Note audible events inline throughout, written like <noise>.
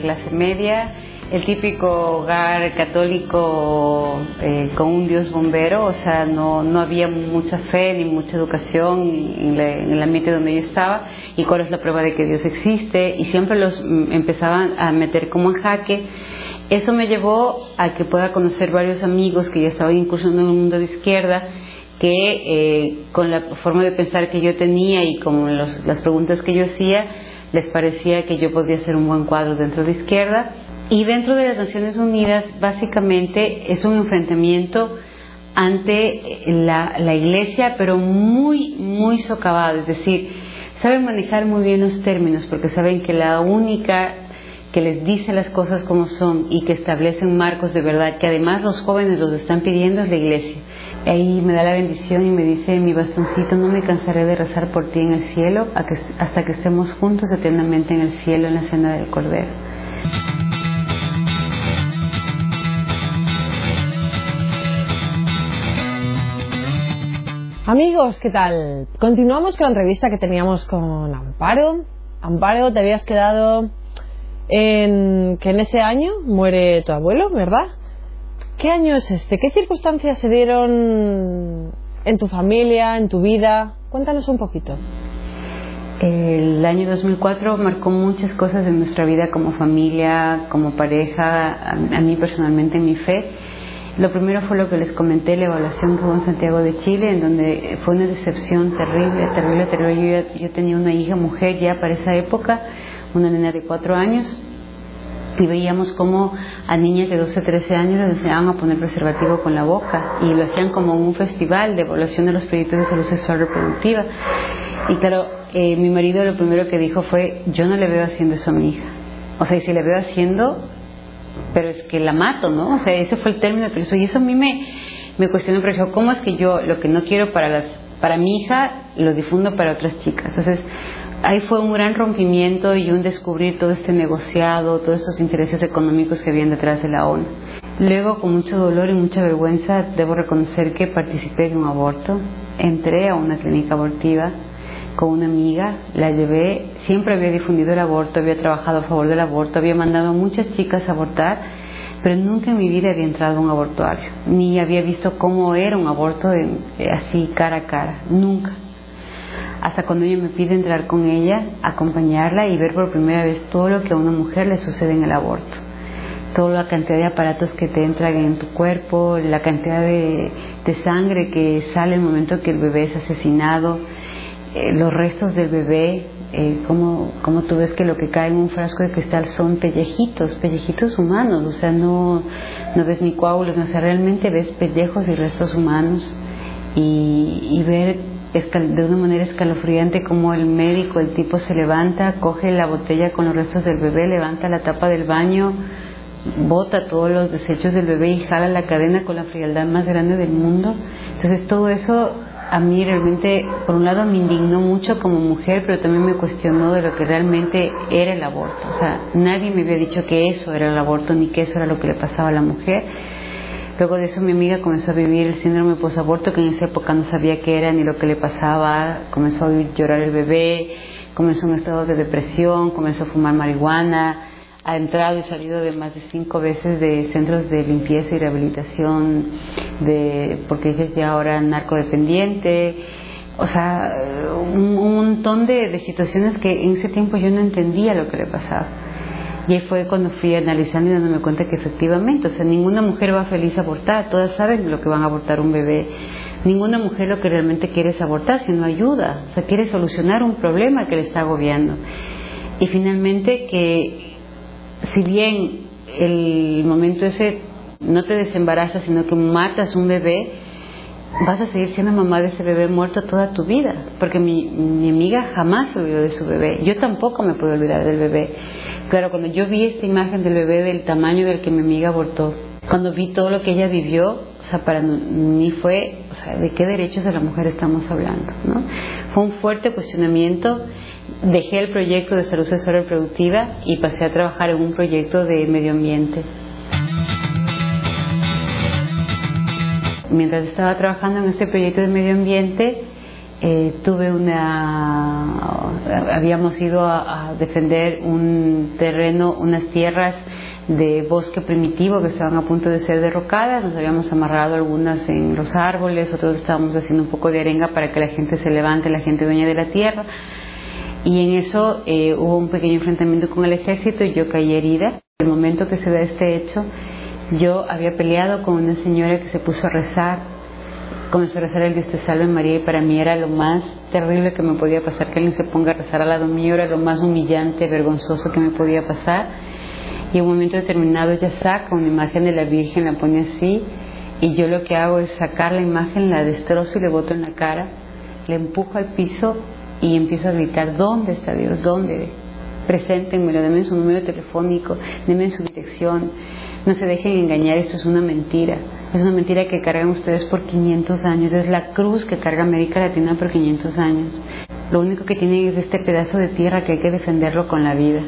clase media, el típico hogar católico eh, con un Dios bombero, o sea, no, no había mucha fe ni mucha educación en, en, el ambiente donde yo estaba y cuál es la prueba de que Dios existe y siempre los mm, empezaban a meter como en jaque. Eso me llevó a que pueda conocer varios amigos que ya estaban incursionando en el mundo de izquierda que eh, con la forma de pensar que yo tenía y con los, las preguntas que yo hacía, les parecía que yo podía ser un buen cuadro dentro de izquierda. Y dentro de las Naciones Unidas, básicamente es un enfrentamiento ante la, la iglesia, pero muy, muy socavado. Es decir, saben manejar muy bien los términos, porque saben que la única que les dice las cosas como son y que establecen marcos de verdad, que además los jóvenes los están pidiendo, es la iglesia. Ahí me da la bendición y me dice, mi bastoncito, no me cansaré de rezar por ti en el cielo hasta que estemos juntos eternamente en el cielo en la cena del Cordero. Amigos, ¿qué tal? Continuamos con la entrevista que teníamos con Amparo. Amparo, te habías quedado en que en ese año muere tu abuelo, ¿verdad? ¿Qué año es este? ¿Qué circunstancias se dieron en tu familia, en tu vida? Cuéntanos un poquito. El año 2004 marcó muchas cosas en nuestra vida como familia, como pareja, a, mí personalmente en mi fe. Lo primero fue lo que les comenté, la evaluación que hubo en Santiago de Chile, en donde fue una decepción terrible, terrible, terrible. Yo, yo tenía una hija mujer ya para esa época, una nena de cuatro años, y veíamos como a niñas de 12, 13 años les enseñaban a poner preservativo con la boca y lo hacían como un festival de evaluación de los proyectos de salud sexual reproductiva. Y claro, eh, mi marido lo primero que dijo fue, yo no le veo haciendo eso a mi hija. O sea, y si le veo haciendo, pero es que la mato, ¿no? O sea, ese fue el término que Y eso a mí me, me cuestionó, pero dijo, ¿cómo es que yo lo que no quiero para, las, para mi hija lo difundo para otras chicas? Entonces, ahí fue un gran rompimiento y un descubrir todo este negociado, todos estos intereses económicos que habían detrás de la ONU. Luego, con mucho dolor y mucha vergüenza, debo reconocer que participé en un aborto. Entré a una clínica abortiva con una amiga, la llevé, siempre había difundido el aborto, había trabajado a favor del aborto, había mandado a muchas chicas a abortar, pero nunca en mi vida había entrado a un abortuario, ni había visto cómo era un aborto así cara a cara, nunca hasta cuando ella me pide entrar con ella, acompañarla y ver por primera vez todo lo que a una mujer le sucede en el aborto. Toda la cantidad de aparatos que te entran en tu cuerpo, la cantidad de, sangre que sale el momento que el bebé es asesinado, eh, los restos del bebé, eh, como, tú ves que lo que cae en un frasco de cristal son pellejitos, pellejitos humanos, o sea, no, no ves ni coágulos, o sea, realmente ves pellejos y restos humanos y, y ver de una manera escalofriante como el médico, el tipo se levanta, coge la botella con los restos del bebé, levanta la tapa del baño, bota todos los desechos del bebé y jala la cadena con la frialdad más grande del mundo. Entonces todo eso a mí realmente, por un lado me indignó mucho como mujer, pero también me cuestionó de lo que realmente era el aborto. O sea, nadie me había dicho que eso era el aborto ni que eso era lo que le pasaba a la mujer Luego de eso mi amiga comenzó a vivir el síndrome posaborto, que en esa época no sabía qué era ni lo que le pasaba, comenzó a llorar el bebé, comenzó un estado de depresión, comenzó a fumar marihuana, ha entrado y salido de más de cinco veces de centros de limpieza y rehabilitación, de, porque ella es ya ahora narcodependiente, o sea, un, montón de, de situaciones que en ese tiempo yo no entendía lo que le pasaba. Y ahí fue cuando fui analizando y dándome cuenta que efectivamente, o sea, ninguna mujer va feliz a abortar, todas saben lo que van a abortar un bebé. Ninguna mujer lo que realmente quiere es abortar, sino ayuda, o sea, quiere solucionar un problema que le está agobiando. Y finalmente que si bien el momento ese no te desembarazas, sino que matas un bebé, vas a seguir siendo mamá de ese bebé muerto toda tu vida, porque mi, mi amiga jamás se olvidó de su bebé, yo tampoco me puedo olvidar del bebé. Claro, cuando yo vi esta imagen del bebé del tamaño del que mi amiga abortó, cuando vi todo lo que ella vivió, o sea, para mí fue, o sea, ¿de qué derechos de la mujer estamos hablando? ¿no? Fue un fuerte cuestionamiento. Dejé el proyecto de salud sexual reproductiva y pasé a trabajar en un proyecto de medio ambiente. Mientras estaba trabajando en este proyecto de medio ambiente, eh, tuve una, habíamos ido a, defender un terreno, unas tierras de bosque primitivo que estaban a punto de ser derrocadas, nos habíamos amarrado algunas en los árboles, otros estábamos haciendo un poco de arenga para que la gente se levante, la gente dueña de la tierra, y en eso eh, hubo un pequeño enfrentamiento con el ejército y yo caí herida. El momento que se da este hecho, yo había peleado con una señora que se puso a rezar comenzó a rezar el Dios te salve María y para mí era lo más terrible que me podía pasar que alguien se ponga a rezar al lado mío, era lo más humillante, vergonzoso que me podía pasar. Y en un momento determinado ella saca una imagen de la Virgen, la pone así, y yo lo que hago es sacar la imagen, la destrozo y le boto en la cara, le empujo al piso y empiezo a gritar, ¿dónde está Dios? ¿Dónde? Preséntenmelo, denme su número telefónico, denme su dirección, no se dejen engañar, esto es una mentira. Es una mentira que cargan ustedes por 500 años. Es la cruz que carga América Latina por 500 años. Lo único que tienen es este pedazo de tierra que hay que defenderlo con la vida.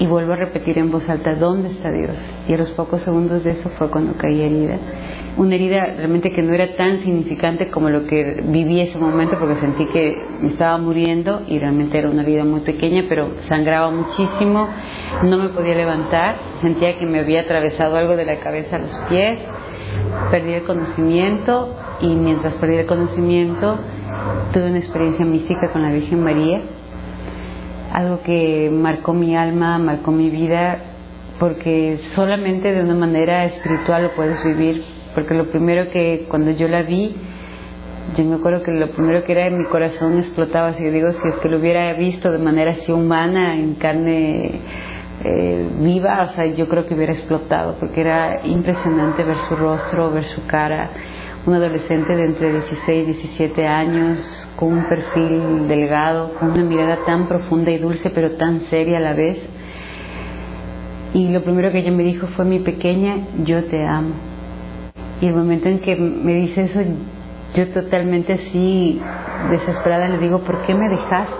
Y vuelvo a repetir en voz alta, ¿dónde está Dios? Y a los pocos segundos de eso fue cuando caí herida. Una herida realmente que no era tan significante como lo que viví ese momento porque sentí que me estaba muriendo y realmente era una herida muy pequeña, pero sangraba muchísimo no me podía levantar, sentía que me había atravesado algo de la cabeza a los pies, perdí el conocimiento y mientras perdí el conocimiento tuve una experiencia mística con la Virgen María, algo que marcó mi alma, marcó mi vida, porque solamente de una manera espiritual lo puedes vivir, porque lo primero que cuando yo la vi, yo me acuerdo que lo primero que era en mi corazón explotaba, si yo digo, si es que lo hubiera visto de manera así humana, en carne eh, viva, o sea, yo creo que hubiera explotado, porque era impresionante ver su rostro, ver su cara. Un adolescente de entre 16 y 17 años, con un perfil delgado, con una mirada tan profunda y dulce, pero tan seria a la vez. Y lo primero que ella me dijo fue, mi pequeña, yo te amo. Y el momento en que me dice eso, yo totalmente así, desesperada, le digo, ¿por qué me dejaste?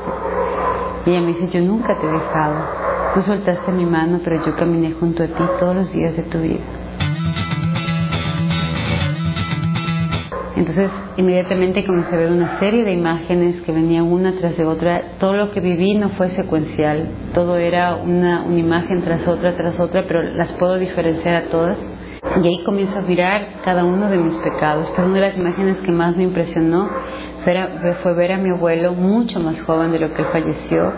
Y ella me dice, yo nunca te he dejado Tú soltaste mi mano, pero yo caminé junto a ti todos los días de tu vida. Entonces, inmediatamente comencé a ver una serie de imágenes que venían una tras de otra. Todo lo que viví no fue secuencial, todo era una, una imagen tras otra, tras otra, pero las puedo diferenciar a todas. Y ahí comienzo a mirar cada uno de mis pecados. Pero una de las imágenes que más me impresionó fue, ver a mi abuelo mucho más joven de lo que falleció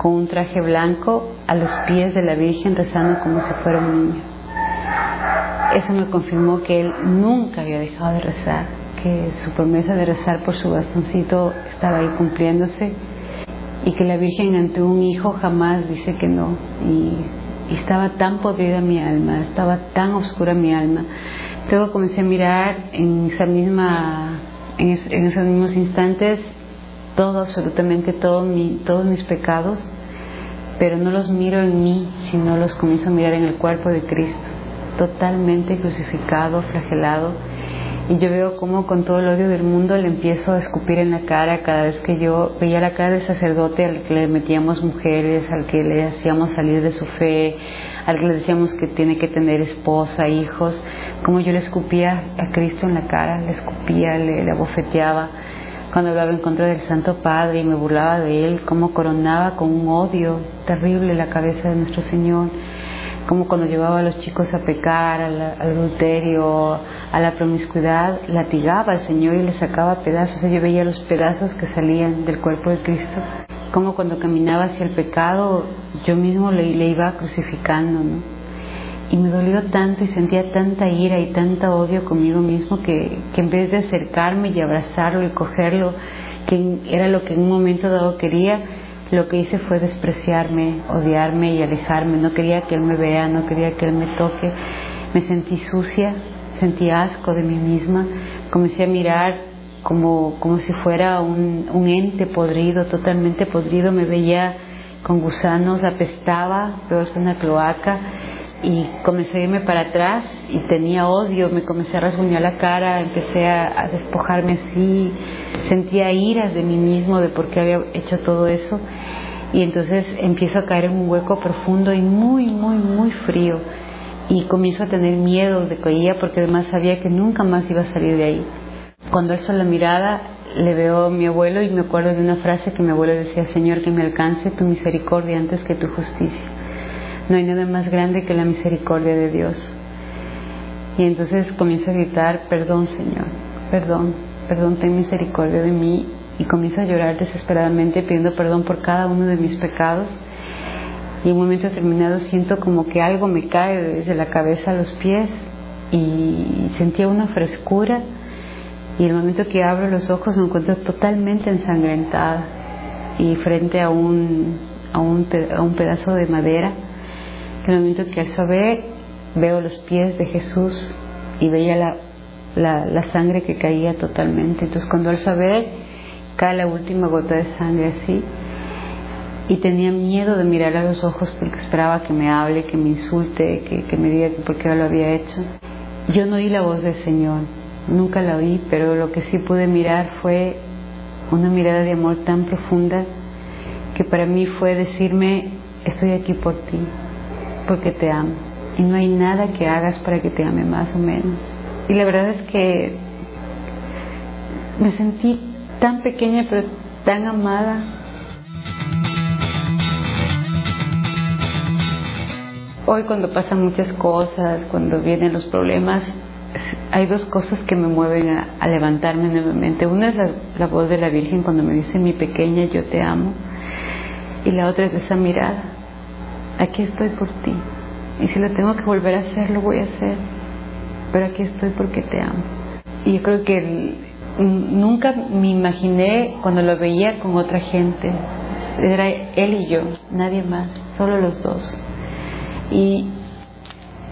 con un traje blanco a los pies de la Virgen rezando como si fuera un niño. Eso me confirmó que él nunca había dejado de rezar, que su promesa de rezar por su bastoncito estaba ahí cumpliéndose y que la Virgen ante un hijo jamás dice que no. Y, estaba tan podrida mi alma, estaba tan oscura mi alma. Luego comencé a mirar en esa misma, en, en esos mismos instantes todo, absolutamente todo todos mis pecados, pero no los miro en mí, sino los comienzo a mirar en el cuerpo de Cristo, totalmente crucificado, flagelado. Y yo veo cómo con todo el odio del mundo le empiezo a escupir en la cara cada vez que yo veía la cara del sacerdote al que le metíamos mujeres, al que le hacíamos salir de su fe, al que le decíamos que tiene que tener esposa, hijos, como yo le escupía a Cristo en la cara, le escupía, le abofeteaba cuando hablaba en contra del Santo Padre y me burlaba de él, cómo coronaba con un odio terrible la cabeza de nuestro Señor, como cuando llevaba a los chicos a pecar, al, adulterio, a la promiscuidad, latigaba al Señor y le sacaba pedazos. Yo veía los pedazos que salían del cuerpo de Cristo, como cuando caminaba hacia el pecado, yo mismo le, le iba crucificando, ¿no? Y me dolió tanto y sentía tanta ira y tanta odio conmigo mismo que, que, en vez de acercarme y abrazarlo y cogerlo, que era lo que en un momento dado quería, lo que hice fue despreciarme, odiarme y alejarme. No quería que él me vea, no quería que él me toque. Me sentí sucia, sentí asco de mí misma. Comencé a mirar como, como si fuera un, un ente podrido, totalmente podrido. Me veía con gusanos, apestaba, peor que una cloaca y comencé a irme para atrás y tenía odio, me comencé a rasguñar la cara, empecé a, despojarme así, sentía iras de mí mismo de por qué había hecho todo eso y entonces empiezo a caer en un hueco profundo y muy, muy, muy frío y comienzo a tener miedo de que porque además sabía que nunca más iba a salir de ahí. Cuando alzo la mirada, le veo a mi abuelo y me acuerdo de una frase que mi abuelo decía, Señor, que me alcance tu misericordia antes que tu justicia. No hay nada más grande que la misericordia de Dios. Y entonces comienzo a gritar, perdón Señor, perdón, perdón, ten misericordia de mí. Y comienzo a llorar desesperadamente pidiendo perdón por cada uno de mis pecados. Y en un momento determinado siento como que algo me cae desde la cabeza a los pies y sentía una frescura y el momento que abro los ojos me encuentro totalmente ensangrentada y frente a un, a un, a un pedazo de madera. En el momento que alzo a ver, veo los pies de Jesús y veía la, la, sangre que caía totalmente. Entonces cuando alzo a ver, cae la última gota de sangre así. Y tenía miedo de mirar a los ojos porque esperaba que me hable, que me insulte, que, que me diga por qué lo había hecho. Yo no oí la voz del Señor, nunca la oí, pero lo que sí pude mirar fue una mirada de amor tan profunda que para mí fue decirme, estoy aquí por ti, porque te amo. Y no hay nada que hagas para que te ame más o menos. Y la verdad es que me sentí tan pequeña pero tan amada. Hoy cuando pasan muchas cosas, cuando vienen los problemas, hay dos cosas que me mueven a, levantarme nuevamente. Una es la, la, voz de la Virgen cuando me dice, mi pequeña, yo te amo. Y la otra es esa mirada, aquí estoy por ti. Y si lo tengo que volver a hacer, lo voy a hacer. Pero aquí estoy porque te amo. Y yo creo que nunca me imaginé cuando lo veía con otra gente. Era él y yo, nadie más, solo los dos. Y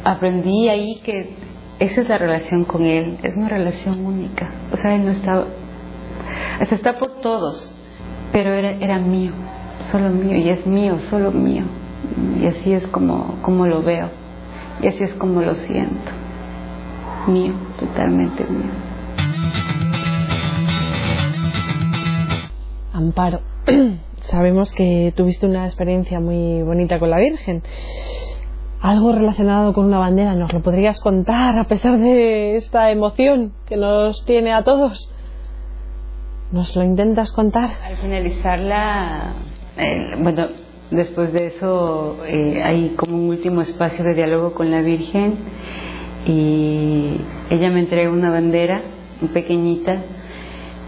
aprendí ahí que esa es la relación con Él, es una relación única. O sea, Él no está, hasta está por todos, pero era, era mío, solo mío, y es mío, solo mío. Y así es como, como lo veo, y así es como lo siento. Mío, totalmente mío. Amparo, <clears throat> sabemos que tuviste una experiencia muy bonita con la Virgen algo relacionado con una bandera, ¿nos lo podrías contar a pesar de esta emoción que nos tiene a todos? ¿Nos lo intentas contar? Al finalizar la... Eh, bueno, después de eso eh, hay como un último espacio de diálogo con la Virgen y ella me entrega una bandera, pequeñita,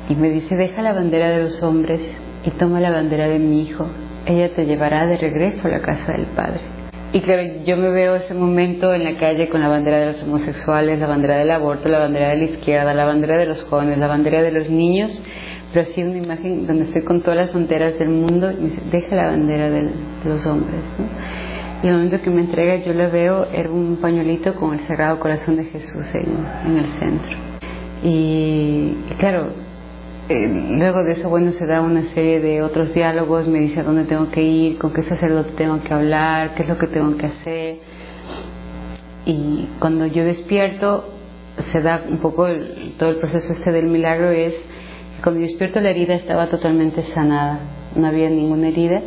y me dice, deja la bandera de los hombres y toma la bandera de mi hijo. Ella te llevará de regreso a la casa del Padre. Y claro, yo me veo ese momento en la calle con la bandera de los homosexuales, la bandera del aborto, la bandera de la izquierda, la bandera de los jóvenes, la bandera de los niños, pero así una imagen donde estoy con todas las fronteras del mundo y me dice, deja la bandera del, de los hombres. ¿no? Y el momento que me entrega yo la veo, era un pañuelito con el Sagrado Corazón de Jesús en, en el centro. Y, claro, eh, luego de eso, bueno, se da una serie de otros diálogos, me dice a dónde tengo que ir, con qué sacerdote tengo que hablar, qué es lo que tengo que hacer. Y cuando yo despierto, se da un poco todo el proceso este del milagro, es cuando despierto la herida estaba totalmente sanada, no había ninguna herida.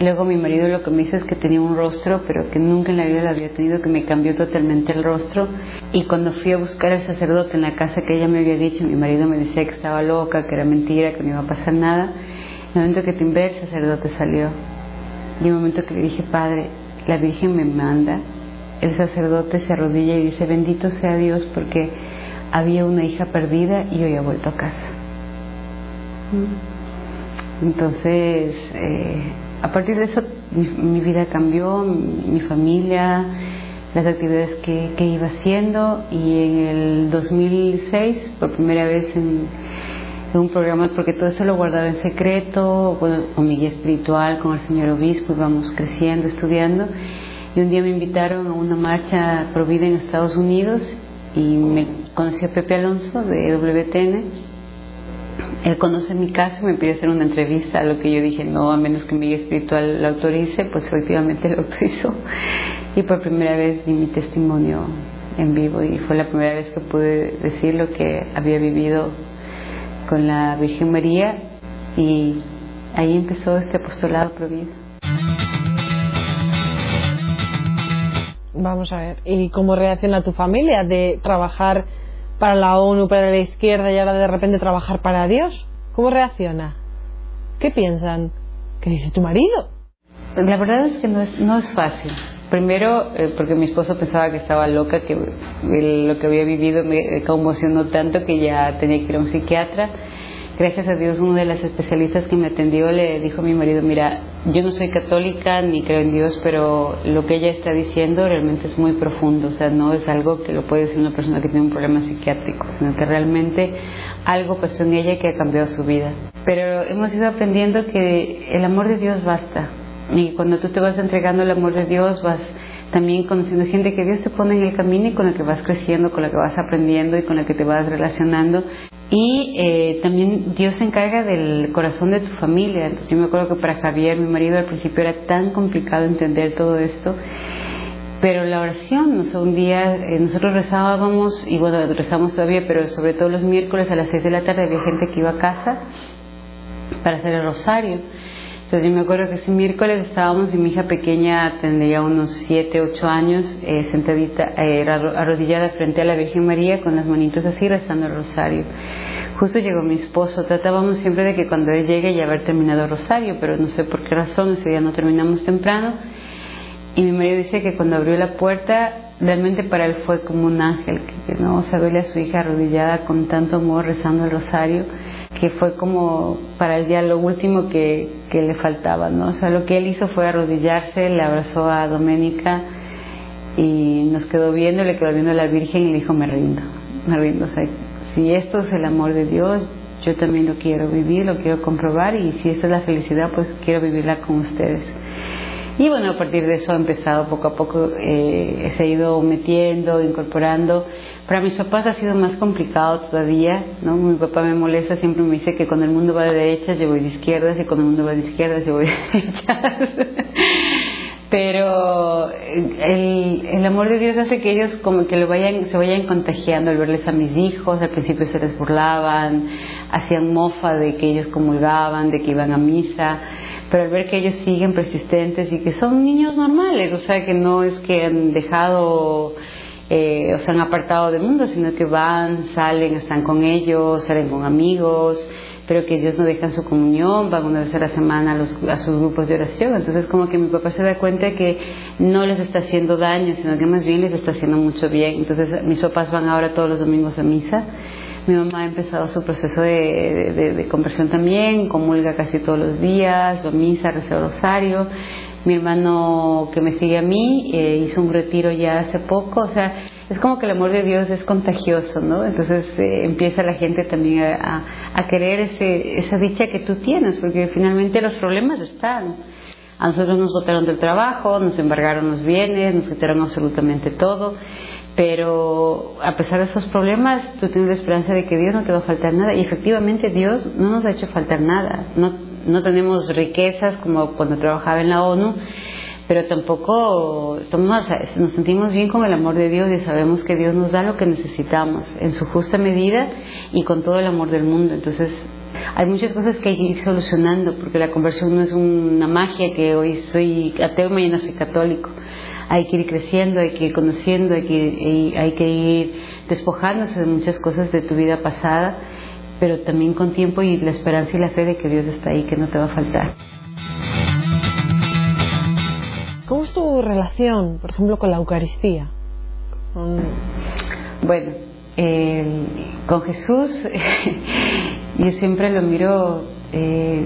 Y luego mi marido lo que me dice es que tenía un rostro, pero que nunca en la vida lo había tenido, que me cambió totalmente el rostro. Y cuando fui a buscar al sacerdote en la casa que ella me había dicho, mi marido me decía que estaba loca, que era mentira, que no iba a pasar nada. En el momento que timbré, el sacerdote salió. Y en el momento que le dije, Padre, la Virgen me manda, el sacerdote se arrodilla y dice, bendito sea Dios porque había una hija perdida y hoy ha vuelto a casa. Entonces, eh, a partir de eso mi, mi vida cambió, mi, mi, familia, las actividades que, iba haciendo. Y en el 2006, por primera vez en, un programa, porque todo eso lo guardaba en secreto, con mi guía espiritual, con el señor obispo, íbamos creciendo, estudiando, y un día me invitaron a una marcha provida en Estados Unidos y me conocí a Pepe Alonso de WTN él conoce mi caso y me pide hacer una entrevista, a lo que yo dije, no, a menos que mi guía espiritual lo autorice, pues efectivamente <laughs> lo autorizó. Y por primera vez di mi testimonio en vivo y fue la primera vez que pude decir lo que había vivido con la Virgen María y ahí empezó este apostolado provido. Vamos a ver, ¿y cómo reacciona tu familia de trabajar para la ONU, para la izquierda y ahora de repente trabajar para Dios? ¿Cómo reacciona? ¿Qué piensan? ¿Qué dice tu marido? La verdad es que no es, no es fácil. Primero, eh, porque mi esposo pensaba que estaba loca, que lo que había vivido me conmocionó tanto que ya tenía que ir a un psiquiatra. Gracias a Dios, uno de las especialistas que me atendió le dijo a mi marido, mira, yo no soy católica ni creo en Dios, pero lo que ella está diciendo realmente es muy profundo, o sea, no es algo que lo puede decir una persona que tiene un problema psiquiátrico, sino que realmente algo pasó en ella que ha cambiado su vida. Pero hemos ido aprendiendo que el amor de Dios basta, y cuando tú te vas entregando el amor de Dios, vas también conociendo gente que Dios te pone en el camino y con la que vas creciendo, con la que vas aprendiendo y con la que te vas relacionando. Y eh, también Dios se encarga del corazón de tu familia. Entonces yo me acuerdo que para Javier, mi marido, al principio era tan complicado entender todo esto. Pero la oración, o sea, un día eh, nosotros rezábamos, y bueno, rezamos todavía, pero sobre todo los miércoles a las 6 de la tarde había gente que iba a casa para hacer el rosario. Entonces yo me acuerdo que ese miércoles estábamos y mi hija pequeña tendría unos 7, 8 años, eh, sentadita, eh, arrodillada frente a la Virgen María con las manitos así rezando el rosario. Justo llegó mi esposo, tratábamos siempre de que cuando él llegue ya haber terminado rosario, pero no sé por qué razón ese día no terminamos temprano. Y mi marido dice que cuando abrió la puerta, realmente para él fue como un ángel, que no, o sea, a su hija arrodillada con tanto amor rezando el rosario que fue como para el día lo último que, que, le faltaba, ¿no? O sea, lo que él hizo fue arrodillarse, le abrazó a Doménica y nos quedó viendo, le quedó viendo a la Virgen y le dijo, me rindo, me rindo. O sea, si esto es el amor de Dios, yo también lo quiero vivir, lo quiero comprobar y si esta es la felicidad, pues quiero vivirla con ustedes. Y bueno, a partir de eso ha empezado poco a poco, eh, se ido metiendo, incorporando. Para mis papás ha sido más complicado todavía, ¿no? Mi papá me molesta, siempre me dice que cuando el mundo va de derechas yo voy de izquierdas y cuando el mundo va de izquierdas yo voy de <laughs> derechas. Pero el, el, amor de Dios hace que ellos como que lo vayan, se vayan contagiando al verles a mis hijos. Al principio se les burlaban, hacían mofa de que ellos comulgaban, de que iban a misa pero al ver que ellos siguen persistentes y que son niños normales, o sea, que no es que han dejado eh, o se han apartado del mundo, sino que van, salen, están con ellos, salen con amigos, pero que ellos no dejan su comunión, van una vez a la semana a, los, a sus grupos de oración. Entonces como que mi papá se da cuenta que no les está haciendo daño, sino que más bien les está haciendo mucho bien. Entonces mis papás van ahora todos los domingos a misa. Mi mamá ha empezado su proceso de, de, conversión también, comulga casi todos los días, a misa, reza rosario mi hermano que me sigue a mí eh, hizo un retiro ya hace poco, o sea, es como que el amor de Dios es contagioso, ¿no? Entonces eh, empieza la gente también a, querer ese, esa dicha que tú tienes, porque finalmente los problemas están. A nosotros nos botaron del trabajo, nos embargaron los bienes, nos quitaron absolutamente todo, pero a pesar de esos problemas, tú tienes la esperanza de que Dios no te va a faltar nada, y efectivamente Dios no nos ha hecho faltar nada, no no tenemos riquezas como cuando trabajaba en la ONU, pero tampoco estamos, nos sentimos bien con el amor de Dios y sabemos que Dios nos da lo que necesitamos en su justa medida y con todo el amor del mundo. Entonces, hay muchas cosas que hay que ir solucionando porque la conversión no es una magia que hoy soy ateo y mañana soy católico. Hay que ir creciendo, hay que ir conociendo, hay que, hay que ir despojándose de muchas cosas de tu vida pasada pero también con tiempo y la esperanza y la fe de que Dios está ahí, que no te va a faltar. ¿Cómo es tu relación, por ejemplo, con la Eucaristía? Bueno, con Jesús <laughs> yo siempre lo miro eh,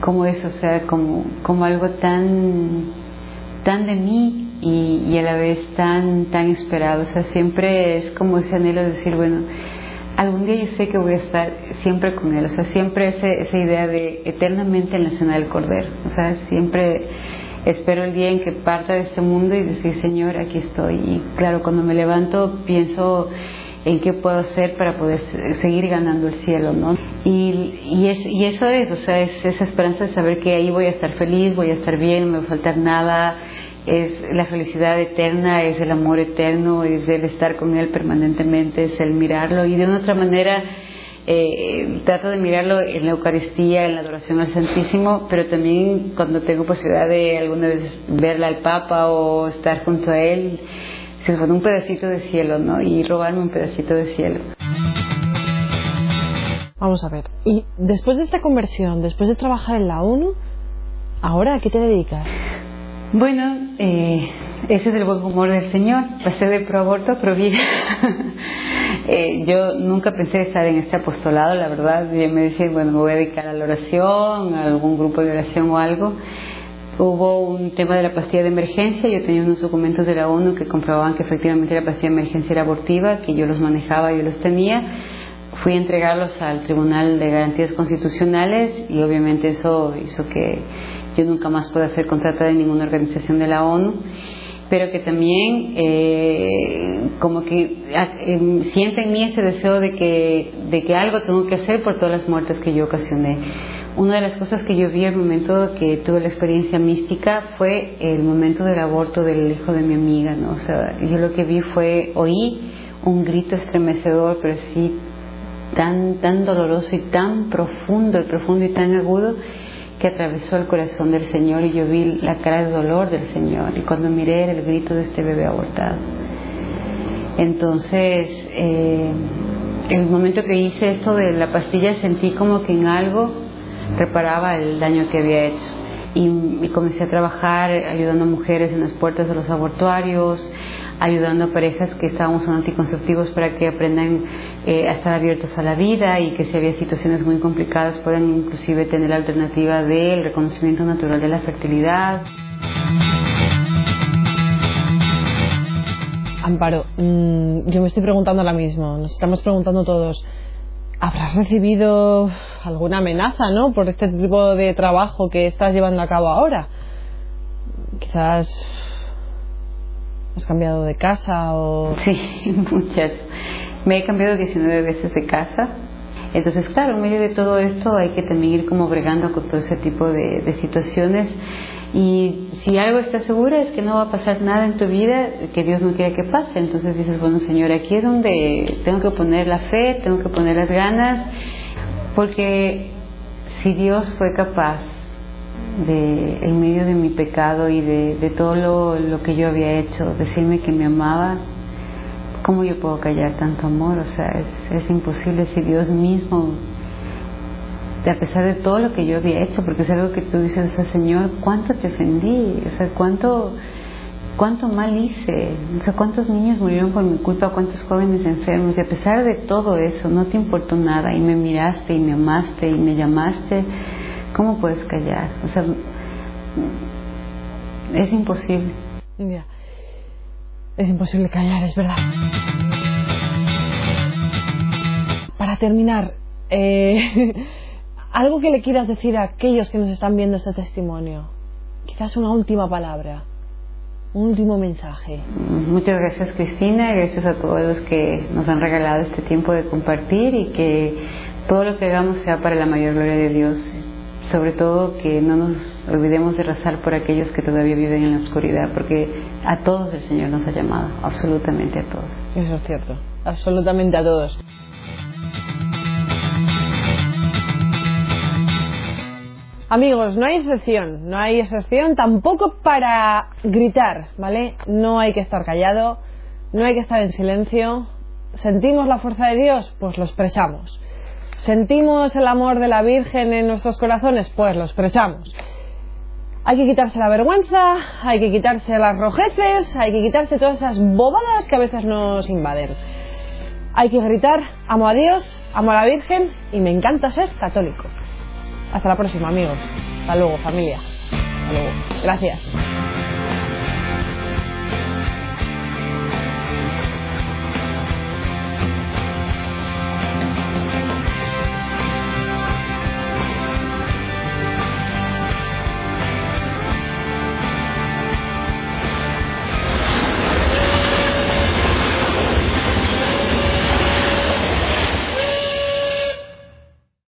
como eso, o sea, como, como algo tan, tan de mí y, y, a la vez tan, tan esperado. O sea, siempre es como ese anhelo de decir, bueno, algún día yo sé que voy a estar siempre con Él, o sea, siempre ese, esa idea de eternamente en la cena del Cordero, o sea, siempre espero el día en que parta de este mundo y decir, Señor, aquí estoy. Y claro, cuando me levanto pienso en qué puedo hacer para poder seguir ganando el cielo, ¿no? Y, y, es, y eso es, o sea, es esa esperanza de saber que ahí voy a estar feliz, voy a estar bien, no me va a faltar nada, es la felicidad eterna, es el amor eterno, es el estar con Él permanentemente, es el mirarlo y de una otra manera eh, trato de mirarlo en la Eucaristía, en la adoración al Santísimo, pero también cuando tengo posibilidad de alguna vez verla al Papa o estar junto a Él, se pone un pedacito de cielo, ¿no? Y robarme un pedacito de cielo. Vamos a ver. Y después de esta conversión, después de trabajar en la ONU, ¿ahora a qué te dedicas? Bueno, eh, ese es el buen humor del Señor. Pasé de pro aborto a pro vida. <laughs> eh, yo nunca pensé estar en este apostolado, la verdad. Yo me decía, bueno, me voy a dedicar a la oración, a algún grupo de oración o algo. Hubo un tema de la pastilla de emergencia. Yo tenía unos documentos de la ONU que comprobaban que efectivamente la pastilla de emergencia era abortiva, que yo los manejaba, yo los tenía. Fui a entregarlos al Tribunal de Garantías Constitucionales y obviamente eso hizo que yo nunca más pueda ser contratada en ninguna organización de la ONU pero que también eh, como que eh, siente en mí ese deseo de que, de que algo tengo que hacer por todas las muertes que yo ocasioné. Una de las cosas que yo vi el momento que tuve la experiencia mística fue el momento del aborto del hijo de mi amiga, ¿no? O sea, yo lo que vi fue, oí un grito estremecedor, pero sí tan, tan doloroso y tan profundo, y profundo y tan agudo, que atravesó el corazón del Señor y yo vi la cara de dolor del Señor y cuando miré era el grito de este bebé abortado. Entonces, eh, el momento que hice esto de la pastilla sentí como que en algo reparaba el daño que había hecho. Y, y, comencé a trabajar ayudando a mujeres en las puertas de los abortuarios, ayudando a parejas que estábamos usando anticonceptivos para que aprendan eh, a estar abiertos a la vida y que si había situaciones muy complicadas puedan inclusive tener la alternativa del reconocimiento natural de la fertilidad. Amparo, mmm, yo me estoy preguntando ahora mismo, nos estamos preguntando todos, ¿habrás recibido alguna amenaza, no, por este tipo de trabajo que estás llevando a cabo ahora? Quizás has cambiado de casa o... Sí, <laughs> muchas. Me he cambiado 19 veces de casa. Entonces, claro, en medio de todo esto hay que también ir como bregando con todo ese tipo de, situaciones. Y si algo estás segura es que no va a pasar nada en tu vida que Dios no quiera que pase. Entonces dices, bueno, Señor, aquí es donde tengo que poner la fe, tengo que poner las ganas, porque si Dios fue capaz de, en medio de mi pecado y de, de todo lo, que yo había hecho, decirme que me amaba, ¿cómo yo puedo callar tanto amor? O sea, es, imposible si Dios mismo a pesar de todo lo que yo había hecho, porque es algo que tú dices, Señor, ¿cuánto te ofendí? O sea, ¿cuánto, cuánto mal hice? O sea, ¿cuántos niños murieron por mi culpa? ¿Cuántos jóvenes enfermos? Y a pesar de todo eso, no te importó nada y me miraste y me amaste y me llamaste. ¿Cómo puedes callar? O sea, es imposible. Yeah. Es imposible callar, es verdad. Para terminar, eh, <laughs> algo que le quieras decir a aquellos que nos están viendo este testimonio. Quizás una última palabra, un último mensaje. Muchas gracias Cristina, gracias a todos los que nos han regalado este tiempo de compartir y que todo lo que hagamos sea para la mayor gloria de Dios. Sobre todo que no nos olvidemos de rezar por aquellos que todavía viven en la oscuridad, porque a todos el Señor nos ha llamado, absolutamente a todos. Eso es cierto, absolutamente a todos. Amigos, no hay excepción, no hay excepción tampoco para gritar, ¿vale? No hay que estar callado, no hay que estar en silencio. ¿Sentimos la fuerza de Dios? Pues lo expresamos. ¿Sentimos el amor de la Virgen en nuestros corazones? Pues lo expresamos. Hay que quitarse la vergüenza, hay que quitarse las rojeces, hay que quitarse todas esas bobadas que a veces nos invaden. Hay que gritar, amo a Dios, amo a la Virgen y me encanta ser católico. Hasta la próxima, amigos. Hasta luego, familia. Hasta luego. Gracias.